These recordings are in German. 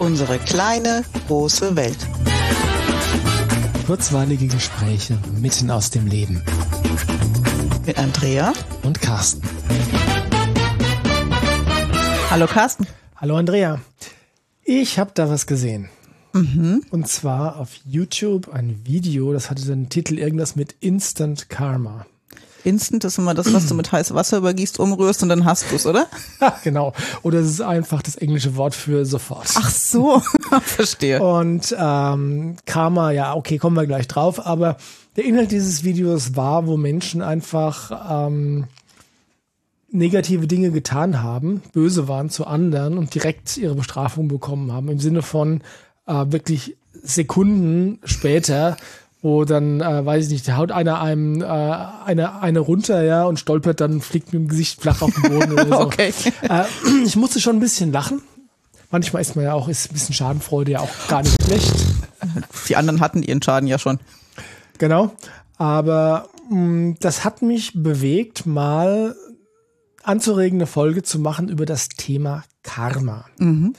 Unsere kleine, große Welt. Kurzweilige Gespräche mitten aus dem Leben. Mit Andrea und Carsten. Hallo Carsten. Hallo Andrea. Ich habe da was gesehen. Mhm. Und zwar auf YouTube ein Video, das hatte den Titel irgendwas mit Instant Karma. Instant ist immer das, was du mit heißem Wasser übergießt, umrührst und dann hast du es, oder? genau. Oder es ist einfach das englische Wort für sofort. Ach so, verstehe. Und ähm, Karma, ja, okay, kommen wir gleich drauf. Aber der Inhalt dieses Videos war, wo Menschen einfach ähm, negative Dinge getan haben, böse waren zu anderen und direkt ihre Bestrafung bekommen haben. Im Sinne von äh, wirklich Sekunden später wo dann, äh, weiß ich nicht, haut einer einem äh, eine, eine runter, ja, und stolpert dann, fliegt mit dem Gesicht flach auf den Boden oder so. okay. Äh, ich musste schon ein bisschen lachen. Manchmal ist man ja auch, ist ein bisschen Schadenfreude ja auch gar nicht schlecht. Die anderen hatten ihren Schaden ja schon. Genau. Aber mh, mm, das hat mich bewegt, mal anzuregende Folge zu machen über das Thema Karma. Mhm.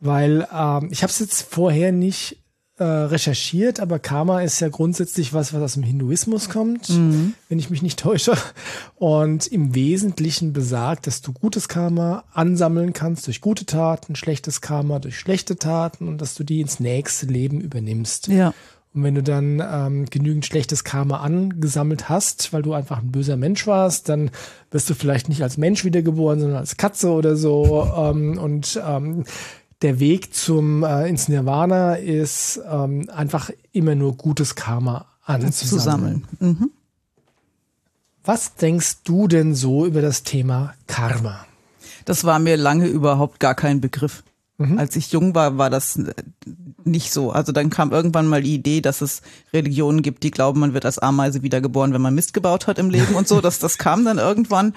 Weil ähm, ich habe es jetzt vorher nicht äh, recherchiert, aber Karma ist ja grundsätzlich was, was aus dem Hinduismus kommt, mhm. wenn ich mich nicht täusche. Und im Wesentlichen besagt, dass du gutes Karma ansammeln kannst durch gute Taten, schlechtes Karma durch schlechte Taten und dass du die ins nächste Leben übernimmst. Ja. Und wenn du dann ähm, genügend schlechtes Karma angesammelt hast, weil du einfach ein böser Mensch warst, dann wirst du vielleicht nicht als Mensch wiedergeboren, sondern als Katze oder so. Ähm, und ähm, der Weg zum äh, ins Nirvana ist ähm, einfach immer nur gutes Karma anzusammeln. Mhm. Was denkst du denn so über das Thema Karma? Das war mir lange überhaupt gar kein Begriff. Mhm. Als ich jung war, war das nicht so. Also dann kam irgendwann mal die Idee, dass es Religionen gibt, die glauben, man wird als Ameise wiedergeboren, wenn man Mist gebaut hat im Leben und so. Das, das kam dann irgendwann.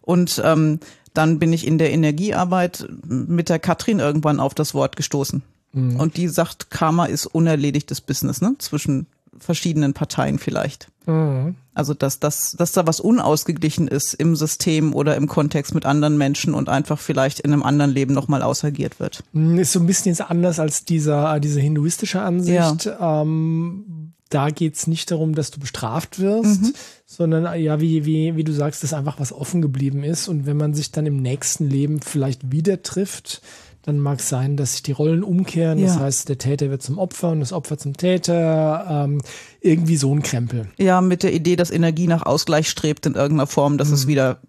Und ähm, dann bin ich in der Energiearbeit mit der Katrin irgendwann auf das Wort gestoßen. Mhm. Und die sagt, Karma ist unerledigtes Business, ne? Zwischen verschiedenen Parteien vielleicht. Mhm. Also dass, dass, dass da was unausgeglichen ist im System oder im Kontext mit anderen Menschen und einfach vielleicht in einem anderen Leben nochmal ausagiert wird. Mhm, ist so ein bisschen jetzt anders als dieser, diese hinduistische Ansicht. Ja. Ähm, da geht's nicht darum, dass du bestraft wirst, mhm. sondern ja, wie, wie, wie du sagst, dass einfach was offen geblieben ist. Und wenn man sich dann im nächsten Leben vielleicht wieder trifft, dann mag es sein, dass sich die Rollen umkehren. Ja. Das heißt, der Täter wird zum Opfer und das Opfer zum Täter. Ähm, irgendwie so ein Krempel. Ja, mit der Idee, dass Energie nach Ausgleich strebt in irgendeiner Form, dass mhm. es wieder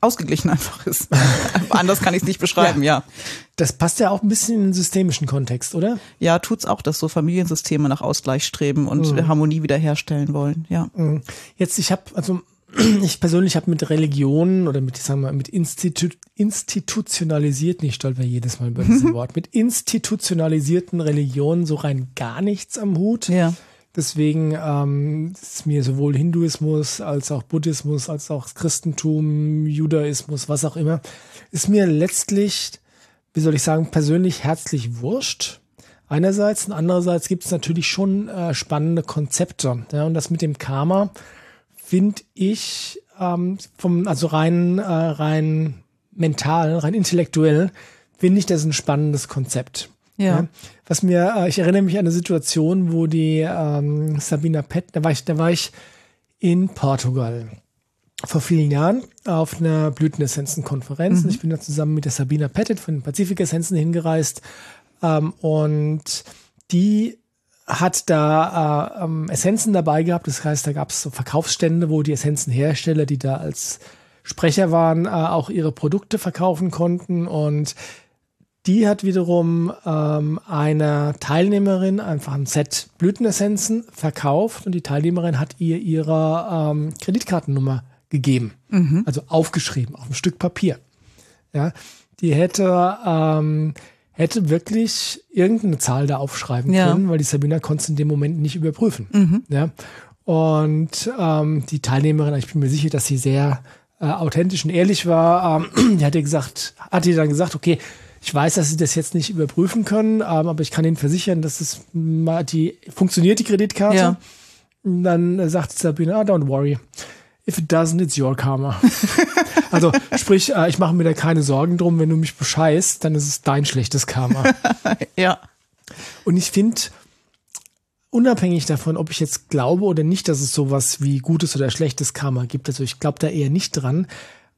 ausgeglichen einfach ist. Anders kann ich es nicht beschreiben, ja. ja. Das passt ja auch ein bisschen in den systemischen Kontext, oder? Ja, tut's auch, dass so Familiensysteme nach Ausgleich streben und mhm. Harmonie wiederherstellen wollen, ja. Mhm. Jetzt, ich habe, also ich persönlich habe mit Religionen oder mit, sagen wir, mit Institu institutionalisierten, ich stolper jedes Mal über dieses Wort, mit institutionalisierten Religionen so rein gar nichts am Hut. Ja. Deswegen ähm, ist mir sowohl Hinduismus als auch Buddhismus, als auch Christentum, Judaismus, was auch immer, ist mir letztlich, wie soll ich sagen, persönlich herzlich wurscht. Einerseits und andererseits gibt es natürlich schon äh, spannende Konzepte. Ja, und das mit dem Karma finde ich ähm, vom, also rein, äh, rein mental, rein intellektuell, finde ich das ein spannendes Konzept. Ja. ja. Was mir, äh, ich erinnere mich an eine Situation, wo die ähm, Sabina Pett, da war ich, da war ich in Portugal vor vielen Jahren auf einer Blütenessenzen-Konferenz. Mhm. Ich bin da zusammen mit der Sabina Pettit von den Pazifik-Essenzen hingereist ähm, und die hat da äh, ähm, Essenzen dabei gehabt. Das heißt, da gab es so Verkaufsstände, wo die Essenzenhersteller, die da als Sprecher waren, äh, auch ihre Produkte verkaufen konnten. Und die hat wiederum ähm, einer Teilnehmerin einfach ein Set Blütenessenzen verkauft und die Teilnehmerin hat ihr ihre ähm, Kreditkartennummer gegeben, mhm. also aufgeschrieben auf ein Stück Papier. Ja, die hätte ähm, hätte wirklich irgendeine Zahl da aufschreiben ja. können, weil die Sabina konnte es in dem Moment nicht überprüfen. Mhm. Ja, und ähm, die Teilnehmerin, ich bin mir sicher, dass sie sehr äh, authentisch und ehrlich war, ähm, die hat ihr gesagt, hat ihr dann gesagt, okay, ich weiß, dass sie das jetzt nicht überprüfen können, ähm, aber ich kann Ihnen versichern, dass es mal die funktioniert die Kreditkarte. Ja. Und dann sagt Sabine, ah, don't worry. If it doesn't, it's your karma. also sprich, äh, ich mache mir da keine Sorgen drum, wenn du mich bescheißt, dann ist es dein schlechtes Karma. ja. Und ich finde, unabhängig davon, ob ich jetzt glaube oder nicht, dass es sowas wie gutes oder schlechtes Karma gibt, also ich glaube da eher nicht dran,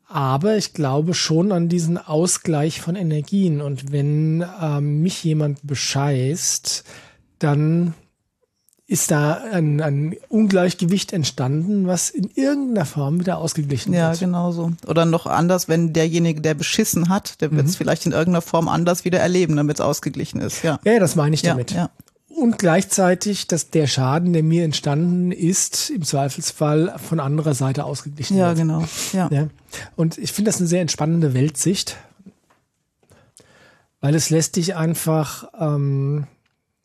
aber ich glaube schon an diesen Ausgleich von Energien. Und wenn ähm, mich jemand bescheißt, dann ist da ein, ein Ungleichgewicht entstanden, was in irgendeiner Form wieder ausgeglichen ja, wird. Ja, genau so. Oder noch anders, wenn derjenige, der beschissen hat, der wird es mhm. vielleicht in irgendeiner Form anders wieder erleben, damit es ausgeglichen ist. Ja, ja das meine ich ja, damit. Ja. Und gleichzeitig, dass der Schaden, der mir entstanden ist, im Zweifelsfall von anderer Seite ausgeglichen ja, wird. Genau. Ja, genau. Ja. Und ich finde das eine sehr entspannende Weltsicht, weil es lässt dich einfach ähm,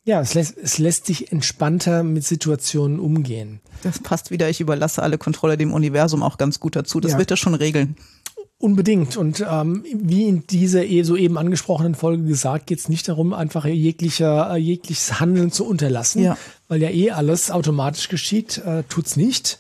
ja, es lässt, es lässt sich entspannter mit Situationen umgehen. Das passt wieder. Ich überlasse alle Kontrolle dem Universum auch ganz gut dazu. Das ja. wird das schon regeln. Unbedingt. Und ähm, wie in dieser eh soeben angesprochenen Folge gesagt, geht es nicht darum, einfach jeglicher, jegliches Handeln zu unterlassen, ja. weil ja eh alles automatisch geschieht, äh, tut's nicht,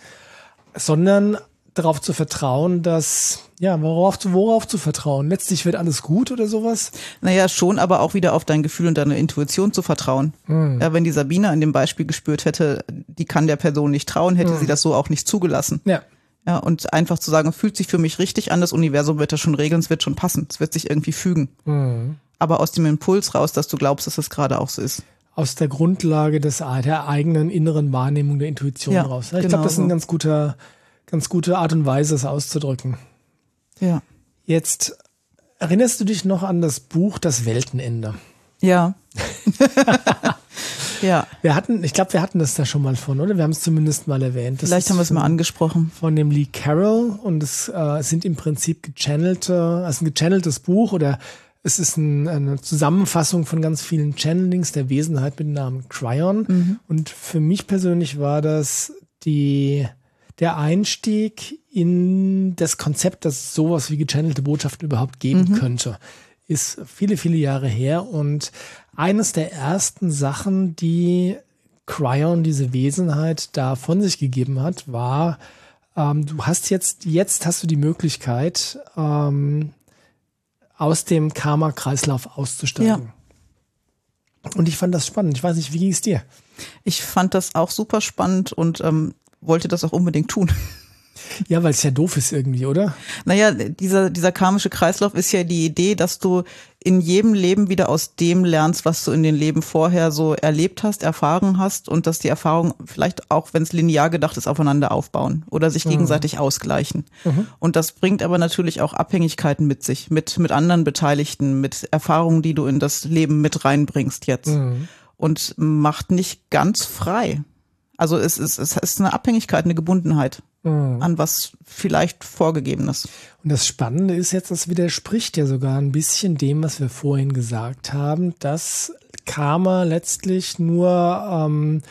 sondern darauf zu vertrauen, dass, ja, worauf, worauf zu vertrauen? Letztlich wird alles gut oder sowas? Naja, schon, aber auch wieder auf dein Gefühl und deine Intuition zu vertrauen. Mhm. Ja, wenn die Sabine an dem Beispiel gespürt hätte, die kann der Person nicht trauen, hätte mhm. sie das so auch nicht zugelassen. Ja. Ja, und einfach zu sagen, fühlt sich für mich richtig an, das Universum wird das schon regeln, es wird schon passen, es wird sich irgendwie fügen. Mhm. Aber aus dem Impuls raus, dass du glaubst, dass es gerade auch so ist aus der Grundlage des, der eigenen inneren Wahrnehmung der Intuition ja, raus. Ich genau glaube, das ist ein so. ganz guter, ganz gute Art und Weise, es auszudrücken. Ja. Jetzt erinnerst du dich noch an das Buch Das Weltenende? Ja. ja. Wir hatten, ich glaube, wir hatten das da schon mal von, oder? Wir haben es zumindest mal erwähnt. Das Vielleicht haben wir es mal angesprochen. Von dem Lee Carroll und es äh, sind im Prinzip gechannelte, also ein gechanneltes Buch oder es ist ein, eine Zusammenfassung von ganz vielen Channelings der Wesenheit mit dem Namen Cryon. Mhm. Und für mich persönlich war das die der Einstieg in das Konzept, dass es sowas wie gechannelte Botschaften überhaupt geben mhm. könnte, ist viele, viele Jahre her. Und eines der ersten Sachen, die Cryon, diese Wesenheit, da von sich gegeben hat, war, ähm, du hast jetzt, jetzt hast du die Möglichkeit, ähm, aus dem Karma-Kreislauf auszusteigen. Ja. Und ich fand das spannend. Ich weiß nicht, wie ging es dir? Ich fand das auch super spannend und ähm, wollte das auch unbedingt tun. Ja, weil es ja doof ist irgendwie, oder? Naja, dieser, dieser karmische Kreislauf ist ja die Idee, dass du in jedem Leben wieder aus dem lernst, was du in den Leben vorher so erlebt hast, erfahren hast und dass die Erfahrungen vielleicht auch, wenn es linear gedacht ist, aufeinander aufbauen oder sich mhm. gegenseitig ausgleichen. Mhm. Und das bringt aber natürlich auch Abhängigkeiten mit sich, mit, mit anderen Beteiligten, mit Erfahrungen, die du in das Leben mit reinbringst jetzt. Mhm. Und macht nicht ganz frei. Also es ist, es ist eine Abhängigkeit, eine Gebundenheit mhm. an was vielleicht Vorgegebenes. Und das Spannende ist jetzt, das widerspricht ja sogar ein bisschen dem, was wir vorhin gesagt haben, dass Karma letztlich nur ähm,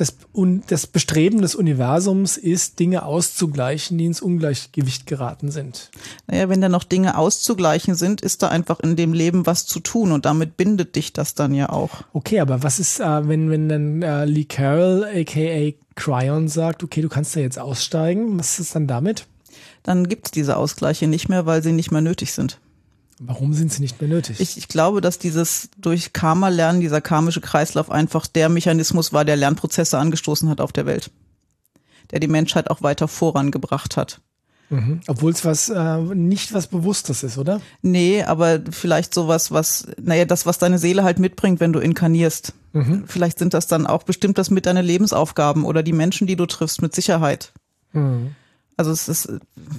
das, und das Bestreben des Universums ist, Dinge auszugleichen, die ins Ungleichgewicht geraten sind. Naja, wenn da noch Dinge auszugleichen sind, ist da einfach in dem Leben was zu tun und damit bindet dich das dann ja auch. Okay, aber was ist, äh, wenn, wenn dann äh, Lee Carroll, aka Cryon, sagt, okay, du kannst da jetzt aussteigen, was ist dann damit? Dann gibt es diese Ausgleiche nicht mehr, weil sie nicht mehr nötig sind. Warum sind sie nicht mehr nötig? Ich, ich glaube, dass dieses durch Karma lernen, dieser karmische Kreislauf einfach der Mechanismus war, der Lernprozesse angestoßen hat auf der Welt. Der die Menschheit auch weiter vorangebracht hat. Mhm. Obwohl es was äh, nicht was Bewusstes ist, oder? Nee, aber vielleicht sowas, was, naja, das, was deine Seele halt mitbringt, wenn du inkarnierst. Mhm. Vielleicht sind das dann auch bestimmt das mit deine Lebensaufgaben oder die Menschen, die du triffst, mit Sicherheit. Mhm. Also es ist,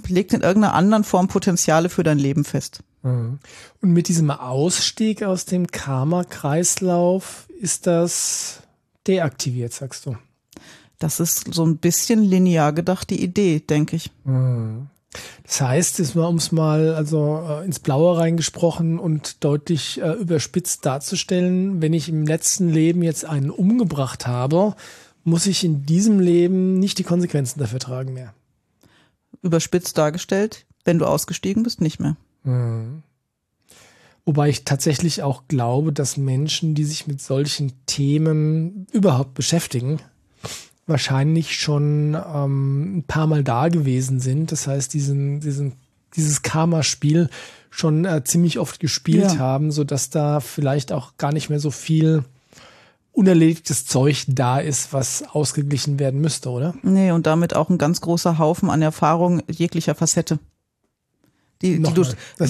legt in irgendeiner anderen Form Potenziale für dein Leben fest. Mhm. Und mit diesem Ausstieg aus dem Karma-Kreislauf ist das deaktiviert, sagst du? Das ist so ein bisschen linear gedacht, die Idee, denke ich. Mhm. Das heißt, um es mal also äh, ins Blaue reingesprochen und deutlich äh, überspitzt darzustellen, wenn ich im letzten Leben jetzt einen umgebracht habe, muss ich in diesem Leben nicht die Konsequenzen dafür tragen mehr. Überspitzt dargestellt, wenn du ausgestiegen bist, nicht mehr. Mhm. Wobei ich tatsächlich auch glaube, dass Menschen, die sich mit solchen Themen überhaupt beschäftigen, wahrscheinlich schon ähm, ein paar Mal da gewesen sind. Das heißt, diesen, diesen, dieses Karma-Spiel schon äh, ziemlich oft gespielt ja. haben, so dass da vielleicht auch gar nicht mehr so viel unerledigtes Zeug da ist, was ausgeglichen werden müsste, oder? Nee, und damit auch ein ganz großer Haufen an Erfahrung jeglicher Facette. Die, die du,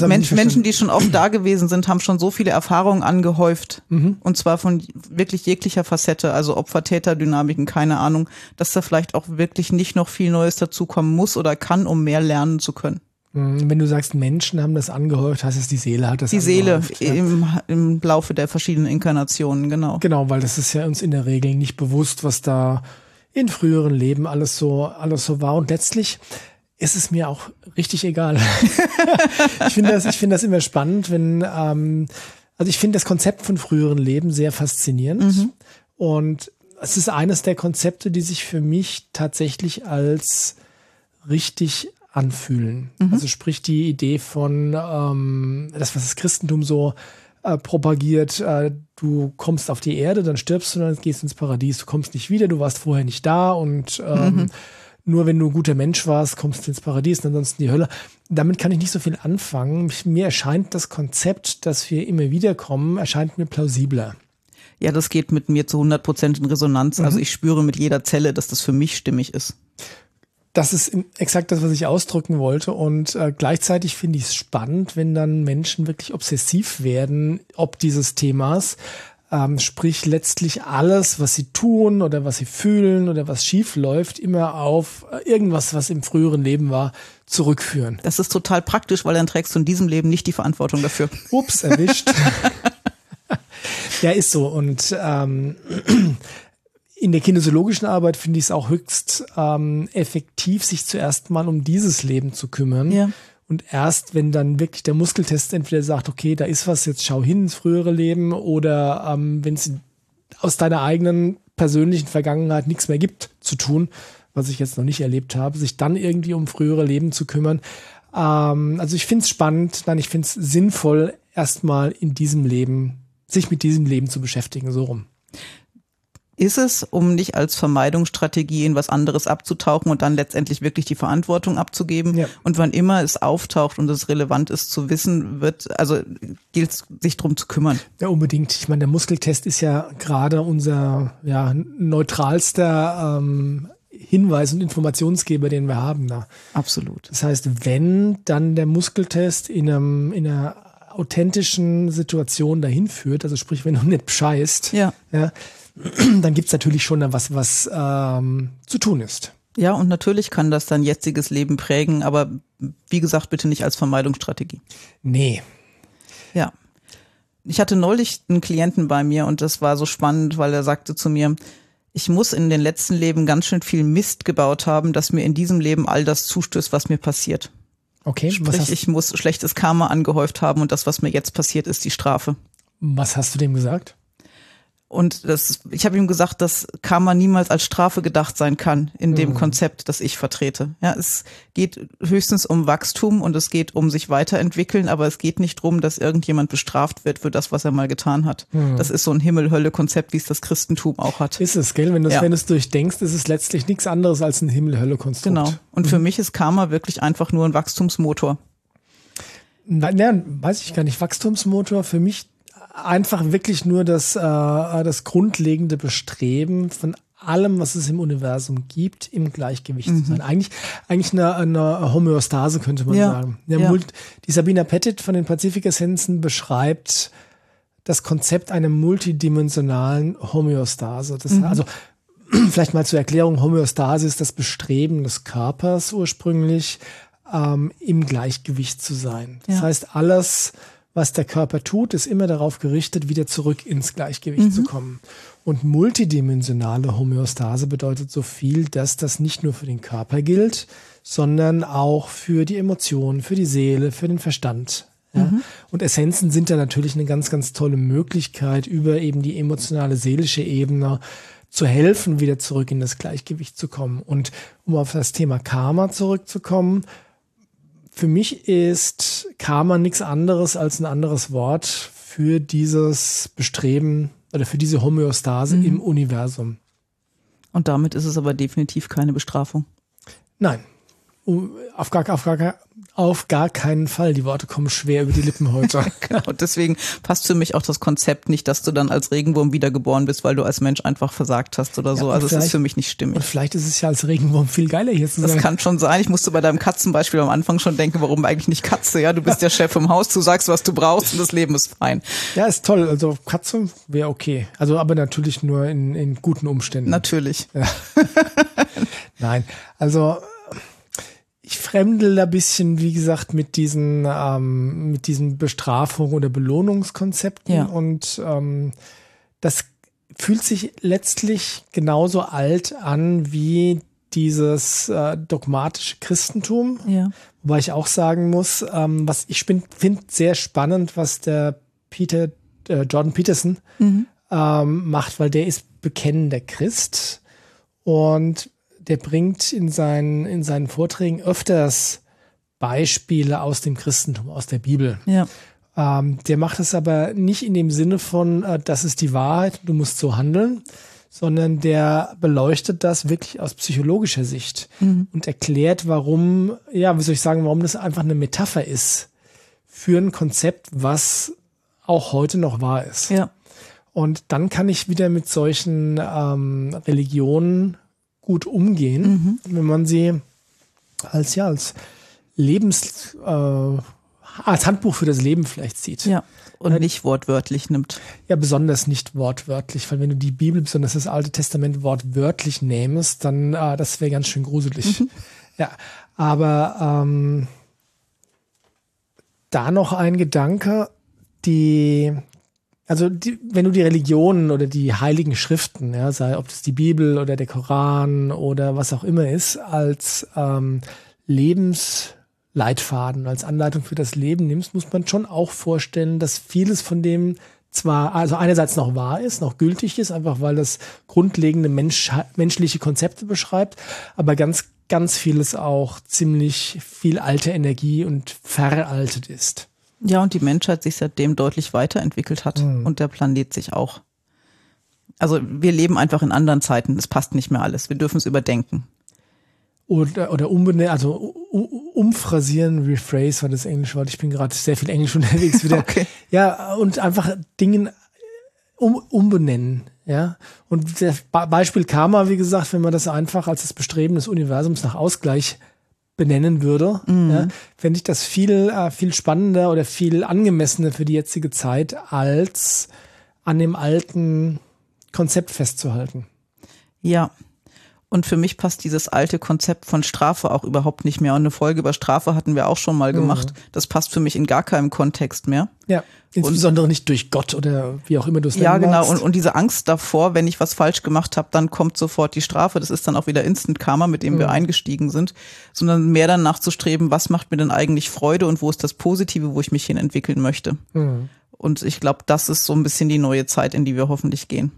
Mensch, Menschen, die schon oft da gewesen sind, haben schon so viele Erfahrungen angehäuft. Mhm. Und zwar von wirklich jeglicher Facette, also Opfer-Täter-Dynamiken, keine Ahnung, dass da vielleicht auch wirklich nicht noch viel Neues dazukommen muss oder kann, um mehr lernen zu können. Mhm. Wenn du sagst, Menschen haben das angehäuft, heißt es, die Seele hat das Die Seele ja. im, im Laufe der verschiedenen Inkarnationen, genau. Genau, weil das ist ja uns in der Regel nicht bewusst, was da in früheren Leben alles so, alles so war. Und letztlich ist es mir auch richtig egal. ich finde das, ich finde das immer spannend, wenn, ähm, also ich finde das Konzept von früheren Leben sehr faszinierend. Mhm. Und es ist eines der Konzepte, die sich für mich tatsächlich als richtig anfühlen. Mhm. Also sprich die Idee von ähm, das, was das Christentum so äh, propagiert, äh, du kommst auf die Erde, dann stirbst du, dann gehst ins Paradies, du kommst nicht wieder, du warst vorher nicht da und ähm, mhm nur wenn du ein guter Mensch warst, kommst du ins Paradies und ansonsten die Hölle. Damit kann ich nicht so viel anfangen. Mir erscheint das Konzept, dass wir immer wieder kommen, erscheint mir plausibler. Ja, das geht mit mir zu 100 Prozent in Resonanz. Also mhm. Also ich spüre mit jeder Zelle, dass das für mich stimmig ist. Das ist exakt das, was ich ausdrücken wollte. Und äh, gleichzeitig finde ich es spannend, wenn dann Menschen wirklich obsessiv werden, ob dieses Themas, ähm, sprich letztlich alles, was sie tun oder was sie fühlen oder was schief läuft, immer auf äh, irgendwas, was im früheren Leben war, zurückführen. Das ist total praktisch, weil dann trägst du in diesem Leben nicht die Verantwortung dafür. Ups, erwischt. ja, ist so. Und ähm, in der kinesiologischen Arbeit finde ich es auch höchst ähm, effektiv, sich zuerst mal um dieses Leben zu kümmern. Ja. Und erst, wenn dann wirklich der Muskeltest entweder sagt, okay, da ist was, jetzt schau hin ins frühere Leben, oder ähm, wenn es aus deiner eigenen persönlichen Vergangenheit nichts mehr gibt zu tun, was ich jetzt noch nicht erlebt habe, sich dann irgendwie um frühere Leben zu kümmern. Ähm, also ich finde es spannend, nein, ich finde es sinnvoll, erstmal in diesem Leben, sich mit diesem Leben zu beschäftigen, so rum ist es, um nicht als Vermeidungsstrategie in was anderes abzutauchen und dann letztendlich wirklich die Verantwortung abzugeben. Ja. Und wann immer es auftaucht und es relevant ist zu wissen, wird, also gilt es, sich drum zu kümmern. Ja, unbedingt. Ich meine, der Muskeltest ist ja gerade unser ja, neutralster ähm, Hinweis und Informationsgeber, den wir haben da. Absolut. Das heißt, wenn dann der Muskeltest in, einem, in einer authentischen Situation dahin führt, also sprich, wenn du nicht bescheißt, ja. ja dann gibt's natürlich schon was, was ähm, zu tun ist. Ja, und natürlich kann das dein jetziges Leben prägen, aber wie gesagt, bitte nicht als Vermeidungsstrategie. Nee. Ja. Ich hatte neulich einen Klienten bei mir und das war so spannend, weil er sagte zu mir, ich muss in den letzten Leben ganz schön viel Mist gebaut haben, dass mir in diesem Leben all das zustößt, was mir passiert. Okay. Sprich, ich muss schlechtes Karma angehäuft haben und das, was mir jetzt passiert, ist die Strafe. Was hast du dem gesagt? Und das, ich habe ihm gesagt, dass Karma niemals als Strafe gedacht sein kann in dem mhm. Konzept, das ich vertrete. Ja, es geht höchstens um Wachstum und es geht um sich weiterentwickeln, aber es geht nicht darum, dass irgendjemand bestraft wird für das, was er mal getan hat. Mhm. Das ist so ein Himmel-Hölle-Konzept, wie es das Christentum auch hat. Ist es, gell? Wenn du es ja. wenn durchdenkst, ist es letztlich nichts anderes als ein Himmel-Hölle-Konstrukt. Genau. Und mhm. für mich ist Karma wirklich einfach nur ein Wachstumsmotor. Nein, weiß ich gar nicht. Wachstumsmotor für mich einfach wirklich nur das, äh, das grundlegende Bestreben von allem, was es im Universum gibt, im Gleichgewicht mhm. zu sein. Eigentlich, eigentlich eine, eine Homöostase, könnte man ja. sagen. Ja. Die Sabina Pettit von den Pazifik-Essenzen beschreibt das Konzept einer multidimensionalen Homöostase. Das, mhm. Also vielleicht mal zur Erklärung, Homöostase ist das Bestreben des Körpers ursprünglich, ähm, im Gleichgewicht zu sein. Das ja. heißt, alles, was der Körper tut, ist immer darauf gerichtet, wieder zurück ins Gleichgewicht mhm. zu kommen. Und multidimensionale Homöostase bedeutet so viel, dass das nicht nur für den Körper gilt, sondern auch für die Emotionen, für die Seele, für den Verstand. Ja? Mhm. Und Essenzen sind da natürlich eine ganz, ganz tolle Möglichkeit, über eben die emotionale, seelische Ebene zu helfen, wieder zurück in das Gleichgewicht zu kommen. Und um auf das Thema Karma zurückzukommen, für mich ist Karma nichts anderes als ein anderes Wort für dieses Bestreben oder für diese Homöostase mhm. im Universum. Und damit ist es aber definitiv keine Bestrafung. Nein, auf gar, auf, gar, auf gar keinen Fall. Die Worte kommen schwer über die Lippen heute. genau, deswegen passt für mich auch das Konzept nicht, dass du dann als Regenwurm wiedergeboren bist, weil du als Mensch einfach versagt hast oder so. Ja, also es ist für mich nicht stimmig. Und vielleicht ist es ja als Regenwurm viel geiler hier zu sein. Das kann schon sein. Ich musste bei deinem Katzenbeispiel am Anfang schon denken, warum eigentlich nicht Katze? Ja, du bist der Chef im Haus, du sagst, was du brauchst und das Leben ist fein. Ja, ist toll. Also Katze wäre okay. Also aber natürlich nur in, in guten Umständen. Natürlich. Ja. Nein, also ich fremdel da bisschen, wie gesagt, mit diesen, ähm, mit diesen Bestrafung oder Belohnungskonzepten ja. und ähm, das fühlt sich letztlich genauso alt an wie dieses äh, dogmatische Christentum. Ja. Wobei ich auch sagen muss, ähm, was ich finde sehr spannend, was der Peter, äh, Jordan Peterson mhm. ähm, macht, weil der ist bekennender Christ und der bringt in seinen, in seinen Vorträgen öfters Beispiele aus dem Christentum, aus der Bibel. Ja. Ähm, der macht es aber nicht in dem Sinne von, äh, das ist die Wahrheit, du musst so handeln, sondern der beleuchtet das wirklich aus psychologischer Sicht mhm. und erklärt, warum, ja, wie soll ich sagen, warum das einfach eine Metapher ist für ein Konzept, was auch heute noch wahr ist. Ja. Und dann kann ich wieder mit solchen ähm, Religionen gut umgehen, mhm. wenn man sie als ja als Lebens äh, als Handbuch für das Leben vielleicht sieht. Ja. Und ja, nicht wortwörtlich nimmt. Ja, besonders nicht wortwörtlich, weil wenn du die Bibel, besonders das Alte Testament wortwörtlich nähmest, dann äh, das wäre ganz schön gruselig. Mhm. Ja, aber ähm, da noch ein Gedanke, die also die, wenn du die Religionen oder die heiligen Schriften, ja, sei ob das die Bibel oder der Koran oder was auch immer ist, als ähm, Lebensleitfaden, als Anleitung für das Leben nimmst, muss man schon auch vorstellen, dass vieles von dem zwar, also einerseits noch wahr ist, noch gültig ist, einfach weil das grundlegende Mensch, menschliche Konzepte beschreibt, aber ganz, ganz vieles auch ziemlich viel alte Energie und veraltet ist. Ja, und die Menschheit sich seitdem deutlich weiterentwickelt hat mhm. und der Planet sich auch. Also wir leben einfach in anderen Zeiten. Es passt nicht mehr alles. Wir dürfen es überdenken. Oder, oder umbenennen, also umphrasieren, rephrase war das Englisch Wort. Ich bin gerade sehr viel Englisch unterwegs wieder. okay. Ja, und einfach Dingen um, umbenennen. Ja, und das Beispiel Karma, wie gesagt, wenn man das einfach als das Bestreben des Universums nach Ausgleich benennen würde, mhm. ja, fände ich das viel, äh, viel spannender oder viel angemessener für die jetzige Zeit, als an dem alten Konzept festzuhalten. Ja, und für mich passt dieses alte Konzept von Strafe auch überhaupt nicht mehr. Und eine Folge über Strafe hatten wir auch schon mal gemacht. Mhm. Das passt für mich in gar keinem Kontext mehr. Ja, insbesondere und, nicht durch Gott oder wie auch immer du es Ja, genau. Und, und diese Angst davor, wenn ich was falsch gemacht habe, dann kommt sofort die Strafe. Das ist dann auch wieder Instant Karma, mit dem mhm. wir eingestiegen sind. Sondern mehr danach zu streben, was macht mir denn eigentlich Freude und wo ist das Positive, wo ich mich hin entwickeln möchte. Mhm. Und ich glaube, das ist so ein bisschen die neue Zeit, in die wir hoffentlich gehen.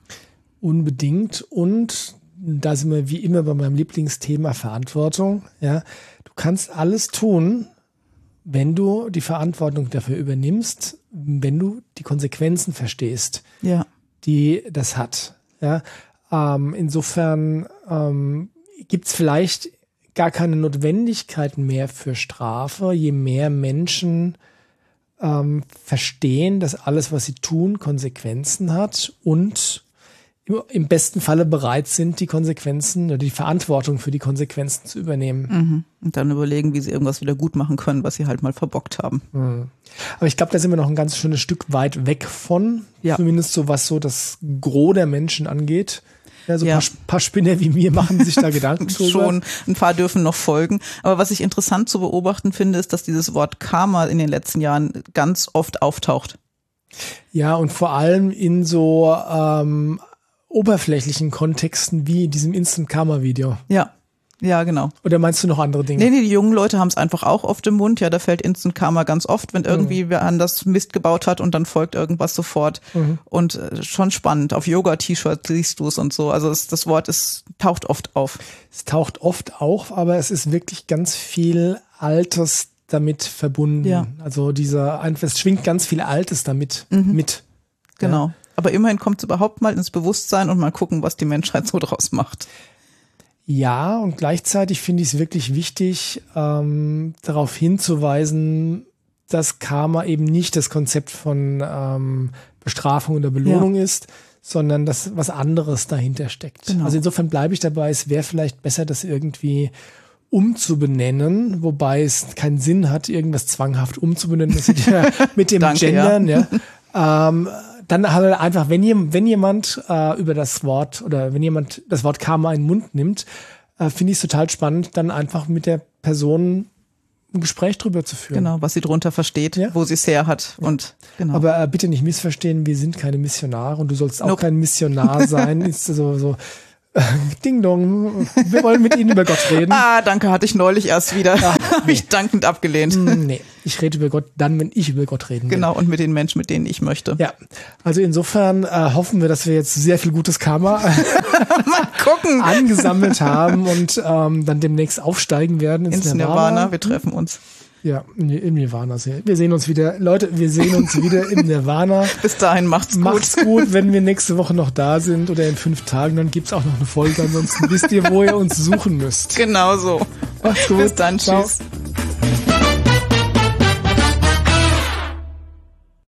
Unbedingt. Und da sind wir wie immer bei meinem Lieblingsthema Verantwortung. Ja, du kannst alles tun, wenn du die Verantwortung dafür übernimmst, wenn du die Konsequenzen verstehst, ja. die das hat. Ja, ähm, insofern ähm, gibt es vielleicht gar keine Notwendigkeit mehr für Strafe, je mehr Menschen ähm, verstehen, dass alles, was sie tun, Konsequenzen hat und im besten Falle bereit sind, die Konsequenzen oder die Verantwortung für die Konsequenzen zu übernehmen. Mhm. Und dann überlegen, wie sie irgendwas wieder gut machen können, was sie halt mal verbockt haben. Mhm. Aber ich glaube, da sind wir noch ein ganz schönes Stück weit weg von, ja. zumindest so was so das Gros der Menschen angeht. Ja, so ein ja. paar, paar Spinner wie mir machen sich da Gedanken drüber. Schon, ein paar dürfen noch folgen. Aber was ich interessant zu beobachten finde, ist, dass dieses Wort Karma in den letzten Jahren ganz oft auftaucht. Ja, und vor allem in so ähm, oberflächlichen Kontexten wie in diesem Instant Karma Video. Ja. Ja, genau. Oder meinst du noch andere Dinge? Nee, nee, die jungen Leute haben es einfach auch oft im Mund. Ja, da fällt Instant Karma ganz oft, wenn irgendwie mhm. wer anders Mist gebaut hat und dann folgt irgendwas sofort. Mhm. Und äh, schon spannend. Auf Yoga-T-Shirts siehst du es und so. Also es, das Wort ist, taucht oft auf. Es taucht oft auf, aber es ist wirklich ganz viel Altes damit verbunden. Ja. Also dieser, es schwingt ganz viel Altes damit mhm. mit. Genau. Ja. Aber immerhin kommt es überhaupt mal ins Bewusstsein und mal gucken, was die Menschheit so draus macht. Ja, und gleichzeitig finde ich es wirklich wichtig, ähm, darauf hinzuweisen, dass Karma eben nicht das Konzept von ähm, Bestrafung oder Belohnung ja. ist, sondern dass was anderes dahinter steckt. Genau. Also insofern bleibe ich dabei, es wäre vielleicht besser, das irgendwie umzubenennen, wobei es keinen Sinn hat, irgendwas zwanghaft umzubenennen. Das ja mit dem Danke, Gendern, ja. ja. Ähm, dann halt einfach, wenn, jemand, wenn jemand äh, über das Wort oder wenn jemand das Wort Karma in den Mund nimmt, äh, finde ich es total spannend, dann einfach mit der Person ein Gespräch drüber zu führen. Genau, was sie drunter versteht, ja. wo sie es her hat ja. und genau. Aber äh, bitte nicht missverstehen, wir sind keine Missionare und du sollst auch nope. kein Missionar sein. ist so, so Ding Dong, wir wollen mit Ihnen über Gott reden. Ah, danke, hatte ich neulich erst wieder. Ach, nee. ich dankend abgelehnt. Mm, nee, ich rede über Gott dann, wenn ich über Gott reden will. Genau, und mit den Menschen, mit denen ich möchte. Ja, also insofern äh, hoffen wir, dass wir jetzt sehr viel gutes Karma Mal gucken. angesammelt haben und ähm, dann demnächst aufsteigen werden ins, ins Nirvana. Nirvana. Wir treffen uns. Ja, im Nirvana. Wir sehen uns wieder. Leute, wir sehen uns wieder im Nirvana. Bis dahin macht's gut. Macht's gut, wenn wir nächste Woche noch da sind oder in fünf Tagen, dann gibt's auch noch eine Folge. Ansonsten wisst ihr, wo ihr uns suchen müsst. Genau so. Macht's gut. Bis dann. Ciao. Tschüss.